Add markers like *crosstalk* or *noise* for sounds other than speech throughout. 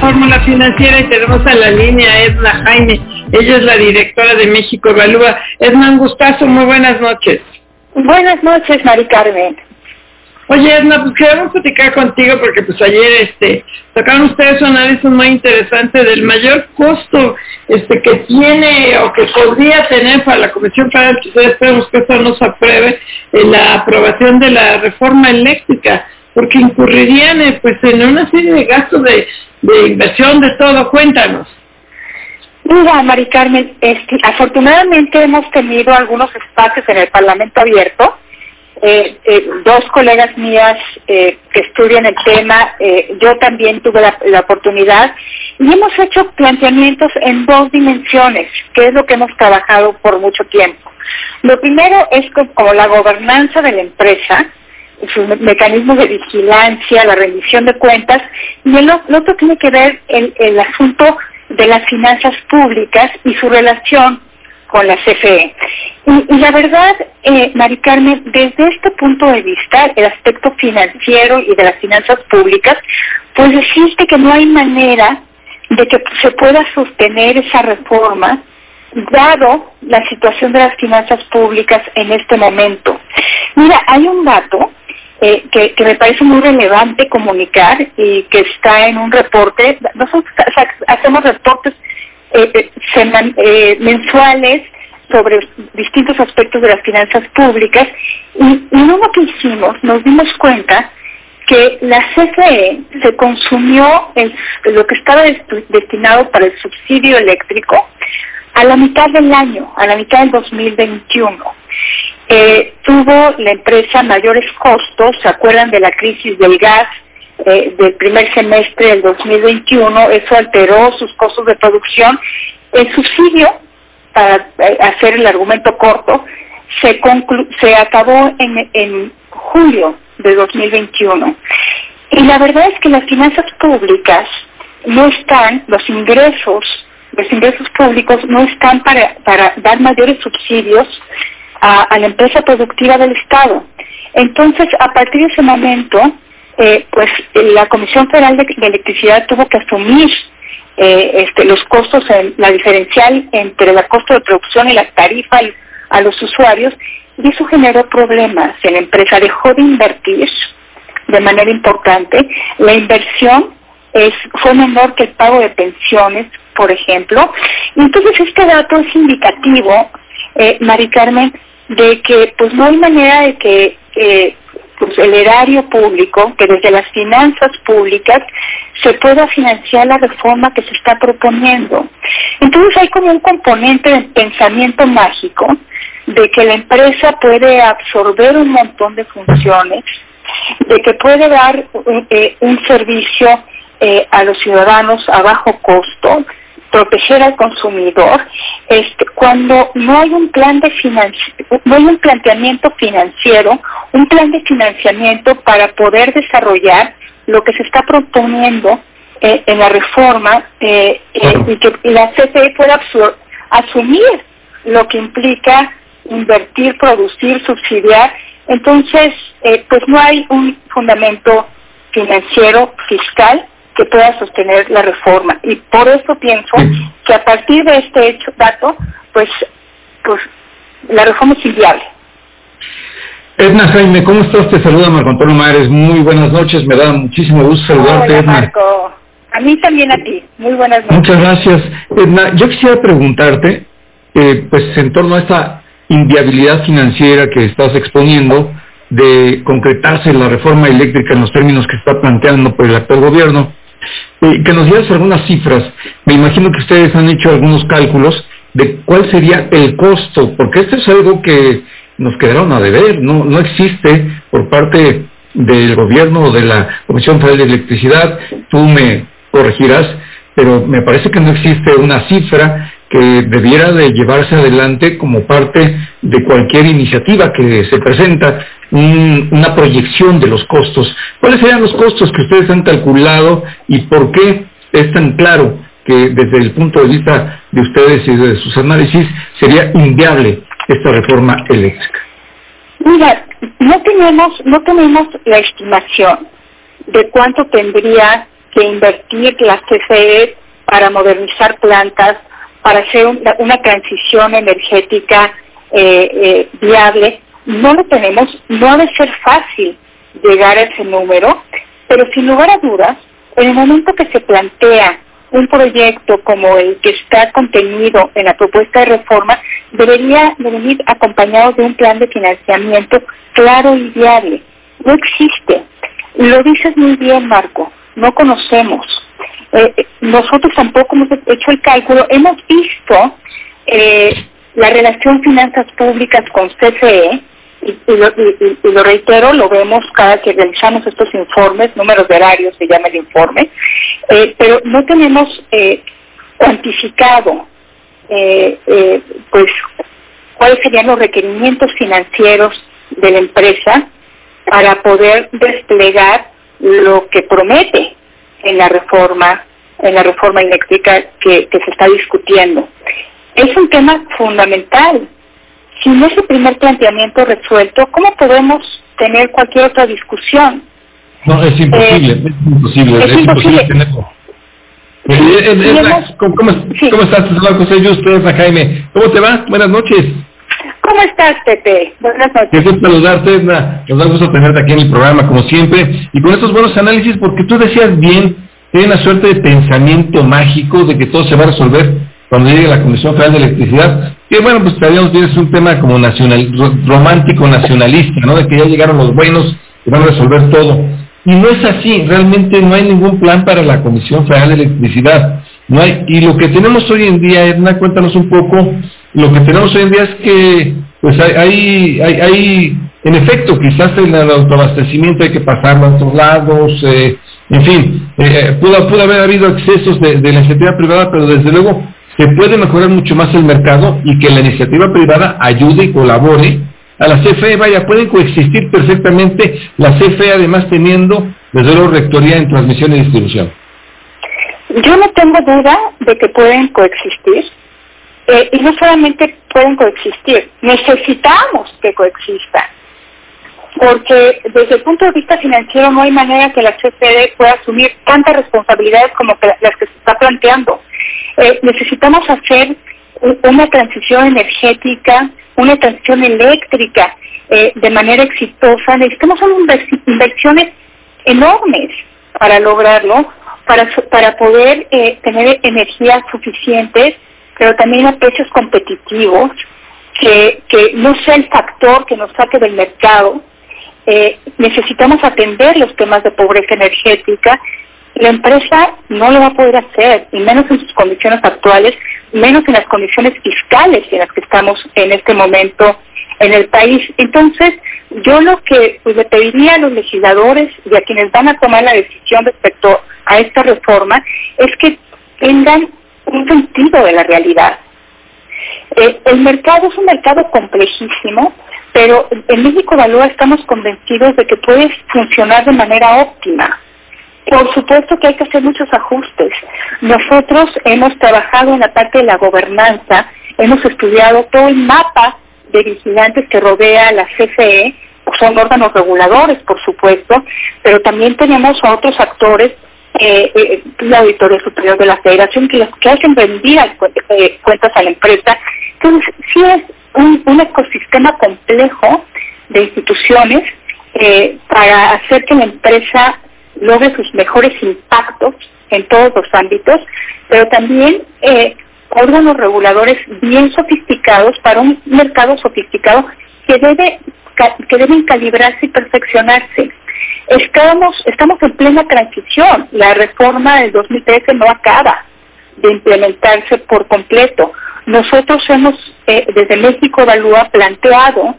Fórmula Financiera y tenemos a la línea Edna Jaime. Ella es la directora de México Evalúa. Edna, un gustazo, muy buenas noches. Buenas noches, Mari Carmen. Oye, Edna, pues queremos platicar contigo porque pues ayer este sacaron ustedes un análisis muy interesante del mayor costo este que tiene o que podría tener para la Comisión Federal, que esperemos que esto no se apruebe, en la aprobación de la reforma eléctrica porque incurrirían eh, pues en una serie de gastos de, inversión de todo. Cuéntanos. Mira, Mari Carmen, este, afortunadamente hemos tenido algunos espacios en el Parlamento abierto. Eh, eh, dos colegas mías que estudian el tema, yo también tuve la, la, oportunidad y hemos hecho planteamientos en dos dimensiones, que es lo que hemos trabajado por mucho tiempo. Lo primero es como la gobernanza de la empresa, sus mecanismos de vigilancia, la rendición de cuentas, y el, otro tiene que ver el, el asunto de las finanzas públicas y su relación con la CFE. Y, la verdad, eh, Mari Carmen, desde este punto de vista, el aspecto financiero y de las finanzas públicas, pues existe que no hay manera de que se pueda sostener esa reforma dado la situación de las finanzas públicas en este momento. Mira, hay un dato eh, que, me parece muy relevante comunicar y que está en un reporte. Nosotros hacemos reportes eh, eh, mensuales sobre distintos aspectos de las finanzas públicas y, y uno que hicimos nos dimos cuenta que la CFE se consumió lo que estaba destinado para el subsidio eléctrico a la mitad del año, a la mitad del 2021. Eh, tuvo la empresa mayores costos, ¿se acuerdan de la crisis del gas eh, del primer semestre del 2021? Eso alteró sus costos de producción. El subsidio, para eh, hacer el argumento corto, se, se acabó en, en julio de 2021. Y la verdad es que las finanzas públicas no están, los ingresos, los ingresos públicos no están para, para dar mayores subsidios a, la empresa productiva del Estado. Entonces, a partir de ese momento, eh, pues la Comisión Federal de, Electricidad tuvo que asumir eh, este, los costos, en, la diferencial entre el costo de producción y la tarifa a los usuarios, y eso generó problemas. La empresa dejó de invertir de manera importante. La inversión fue menor que el pago de pensiones, por ejemplo. Entonces, este dato es indicativo, eh, Mari Carmen, de que pues no hay manera de que pues, el erario público, que desde las finanzas públicas se pueda financiar la reforma que se está proponiendo. Entonces hay como un componente de pensamiento mágico de que la empresa puede absorber un montón de funciones, de que puede dar eh, un servicio eh, a los ciudadanos a bajo costo, proteger al consumidor este, cuando no hay un plan de no hay un planteamiento financiero, un plan de financiamiento para poder desarrollar lo que se está proponiendo eh, en la reforma eh, eh, y que la CFE pueda asumir lo que implica invertir, producir, subsidiar. Entonces, pues no hay un fundamento financiero, fiscal, que pueda sostener la reforma. Y por eso pienso que a partir de este hecho, dato, pues, pues la reforma es inviable. Edna Jaime, ¿cómo estás? Te saluda Marco Antonio Mares. Muy buenas noches, me da muchísimo gusto saludarte, Hola, Marco. A mí también a ti. Muy buenas noches. Muchas gracias. Edna, yo quisiera preguntarte, eh, pues en torno a esta inviabilidad financiera que estás exponiendo, de concretarse la reforma eléctrica en los términos que está planteando por el actual gobierno, eh, que nos dieras algunas cifras. Me imagino que ustedes han hecho algunos cálculos de cuál sería el costo, porque esto es algo que nos quedaron a deber, no, no existe por parte del gobierno o de la Comisión Federal de Electricidad, tú me corregirás, pero me parece que no existe una cifra que debiera de llevarse adelante como parte de cualquier iniciativa que se presenta, una proyección de los costos. ¿Cuáles serían los costos que ustedes han calculado y por qué es tan claro que desde el punto de vista de ustedes y de sus análisis sería inviable esta reforma eléctrica? Mira, no tenemos, no tenemos la estimación de cuánto tendría que invertir la CFE para modernizar plantas, para hacer una, transición energética eh, eh, viable. No lo tenemos, no ha de ser fácil llegar a ese número, pero sin lugar a dudas, en el momento que se plantea un proyecto como el que está contenido en la propuesta de reforma debería venir acompañado de un plan de financiamiento claro y viable. No existe. Lo dices muy bien, Marco. No conocemos. Eh, nosotros tampoco hemos hecho el cálculo. Hemos visto eh, la relación finanzas públicas con CFE y, lo, reitero, lo vemos cada que realizamos estos informes, números de horarios se llama el informe, eh, pero no tenemos eh, cuantificado eh, pues cuáles serían los requerimientos financieros de la empresa para poder desplegar lo que promete en la reforma en la reforma eléctrica que se está discutiendo. Es un tema fundamental sin ese primer planteamiento resuelto, ¿cómo podemos tener cualquier otra discusión? No, es imposible, eh, es imposible, es, imposible, tenerlo. ¿cómo, cómo, estás, José Justo, Jaime? ¿Cómo te va? Buenas noches. ¿Cómo estás, Pepe? Buenas noches. Qué gusto saludarte, Edna. Nos da gusto tenerte aquí en el programa, como siempre, y con estos buenos análisis, porque tú decías bien, hay una suerte de pensamiento mágico de que todo se va a resolver cuando llegue la Comisión Federal de Electricidad, que bueno, pues sabíamos que es un tema como nacional, romántico nacionalista, ¿no? De que ya llegaron los buenos y van a resolver todo. Y no es así, realmente no hay ningún plan para la Comisión Federal de Electricidad. No hay, y lo que tenemos hoy en día, Edna, cuéntanos un poco, lo que tenemos hoy en día es que pues hay, hay, hay, en efecto, quizás el autoabastecimiento hay que pasarlo a otros lados, eh, en fin, eh, eh, pudo, pudo haber habido excesos de, de la iniciativa privada, pero desde luego se puede mejorar mucho más el mercado y que la iniciativa privada ayude y colabore a la CFE. Vaya, pueden coexistir perfectamente la CFE además teniendo desde luego rectoría en transmisión y distribución. Yo no tengo duda de que pueden coexistir eh, y no solamente pueden coexistir, necesitamos que coexistan porque desde el punto de vista financiero no hay manera que la CFE pueda asumir tantas responsabilidades como las que se está planteando. Eh, necesitamos hacer una transición energética, una transición eléctrica eh, de manera exitosa. Necesitamos inversiones enormes para lograrlo, para, para poder eh, tener energías suficientes, pero también a precios competitivos, que, que no sea el factor que nos saque del mercado. Necesitamos atender los temas de pobreza energética la empresa no lo va a poder hacer, y menos en sus condiciones actuales, menos en las condiciones fiscales en las que estamos en este momento en el país. Entonces, yo lo que pues, le pediría a los legisladores y a quienes van a tomar la decisión respecto a esta reforma es que tengan un sentido de la realidad. Eh, el mercado es un mercado complejísimo, pero en México Valúa estamos convencidos de que puede funcionar de manera óptima. Por supuesto que hay que hacer muchos ajustes. Nosotros hemos trabajado en la parte de la gobernanza, hemos estudiado todo el mapa de vigilantes que rodea la CFE, son órganos reguladores, por supuesto, pero también tenemos a otros actores, eh, eh, la Auditoría Superior de la Federación, que, que hacen rendir eh, cuentas a la empresa. Entonces, sí es un, ecosistema complejo de instituciones eh, para hacer que la empresa logre sus mejores impactos en todos los ámbitos, pero también eh, órganos reguladores bien sofisticados para un mercado sofisticado que debe que deben calibrarse y perfeccionarse. Estamos, estamos en plena transición. La reforma del 2013 no acaba de implementarse por completo. Nosotros hemos, eh, desde México Evalúa, planteado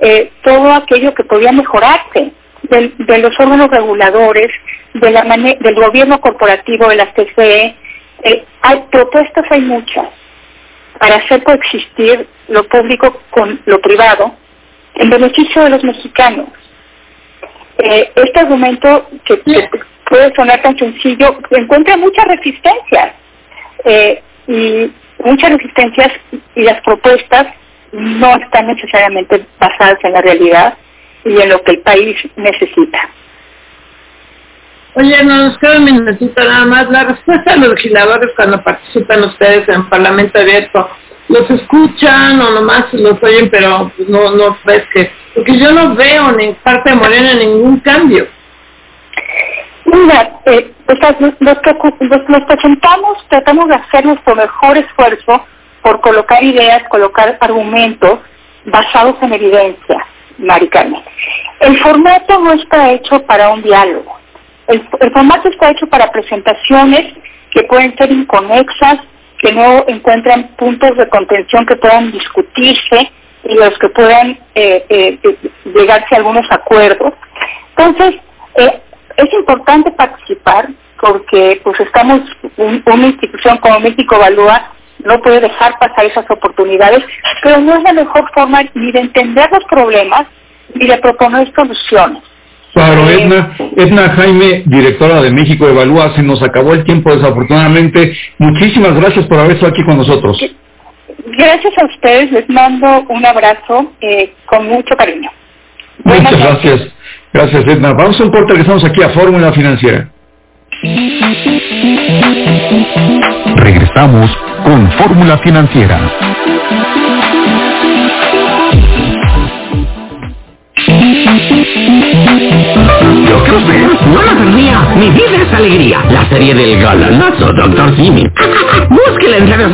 eh, todo aquello que podía mejorarse de los órganos reguladores, de la del gobierno corporativo de la CFE. Eh, hay propuestas, hay muchas, para hacer coexistir lo público con lo privado en beneficio de los mexicanos. Eh, este argumento que, puede sonar tan sencillo encuentra muchas resistencias eh, y muchas resistencias y las propuestas no están necesariamente basadas en la realidad y en lo que el país necesita. Oye, no nos queda un minutito nada más. La respuesta a los legisladores cuando participan ustedes en Parlamento Abierto, ¿los escuchan o nomás los oyen, pero pues, no, no ves que... Porque yo no veo en parte de Morena ningún cambio. Mira, eh, los, presentamos, tratamos de hacer nuestro mejor esfuerzo por colocar ideas, colocar argumentos basados en evidencia, Mari Carmen. El formato no está hecho para un diálogo. El, formato está hecho para presentaciones que pueden ser inconexas, que no encuentran puntos de contención que puedan discutirse y los que puedan eh, eh, llegarse a algunos acuerdos. Entonces, eh, es importante participar porque pues estamos, una institución como México Evalúa no puede dejar pasar esas oportunidades, pero no es la mejor forma ni de entender los problemas ni de proponer soluciones. Claro, eh, Edna, Edna Jaime, directora de México Evalúa, se nos acabó el tiempo desafortunadamente. Muchísimas gracias por haber estado aquí con nosotros. Gracias a ustedes, les mando un abrazo eh, con mucho cariño. Muchas gracias. Gracias, Edna. Vamos a un corte, regresamos aquí a Fórmula Financiera. Regresamos con Fórmula Financiera. Yo creo que no la perdía. Mi vida es alegría. La serie del galanazo, Doctor Simi. *laughs* Búsquela en redes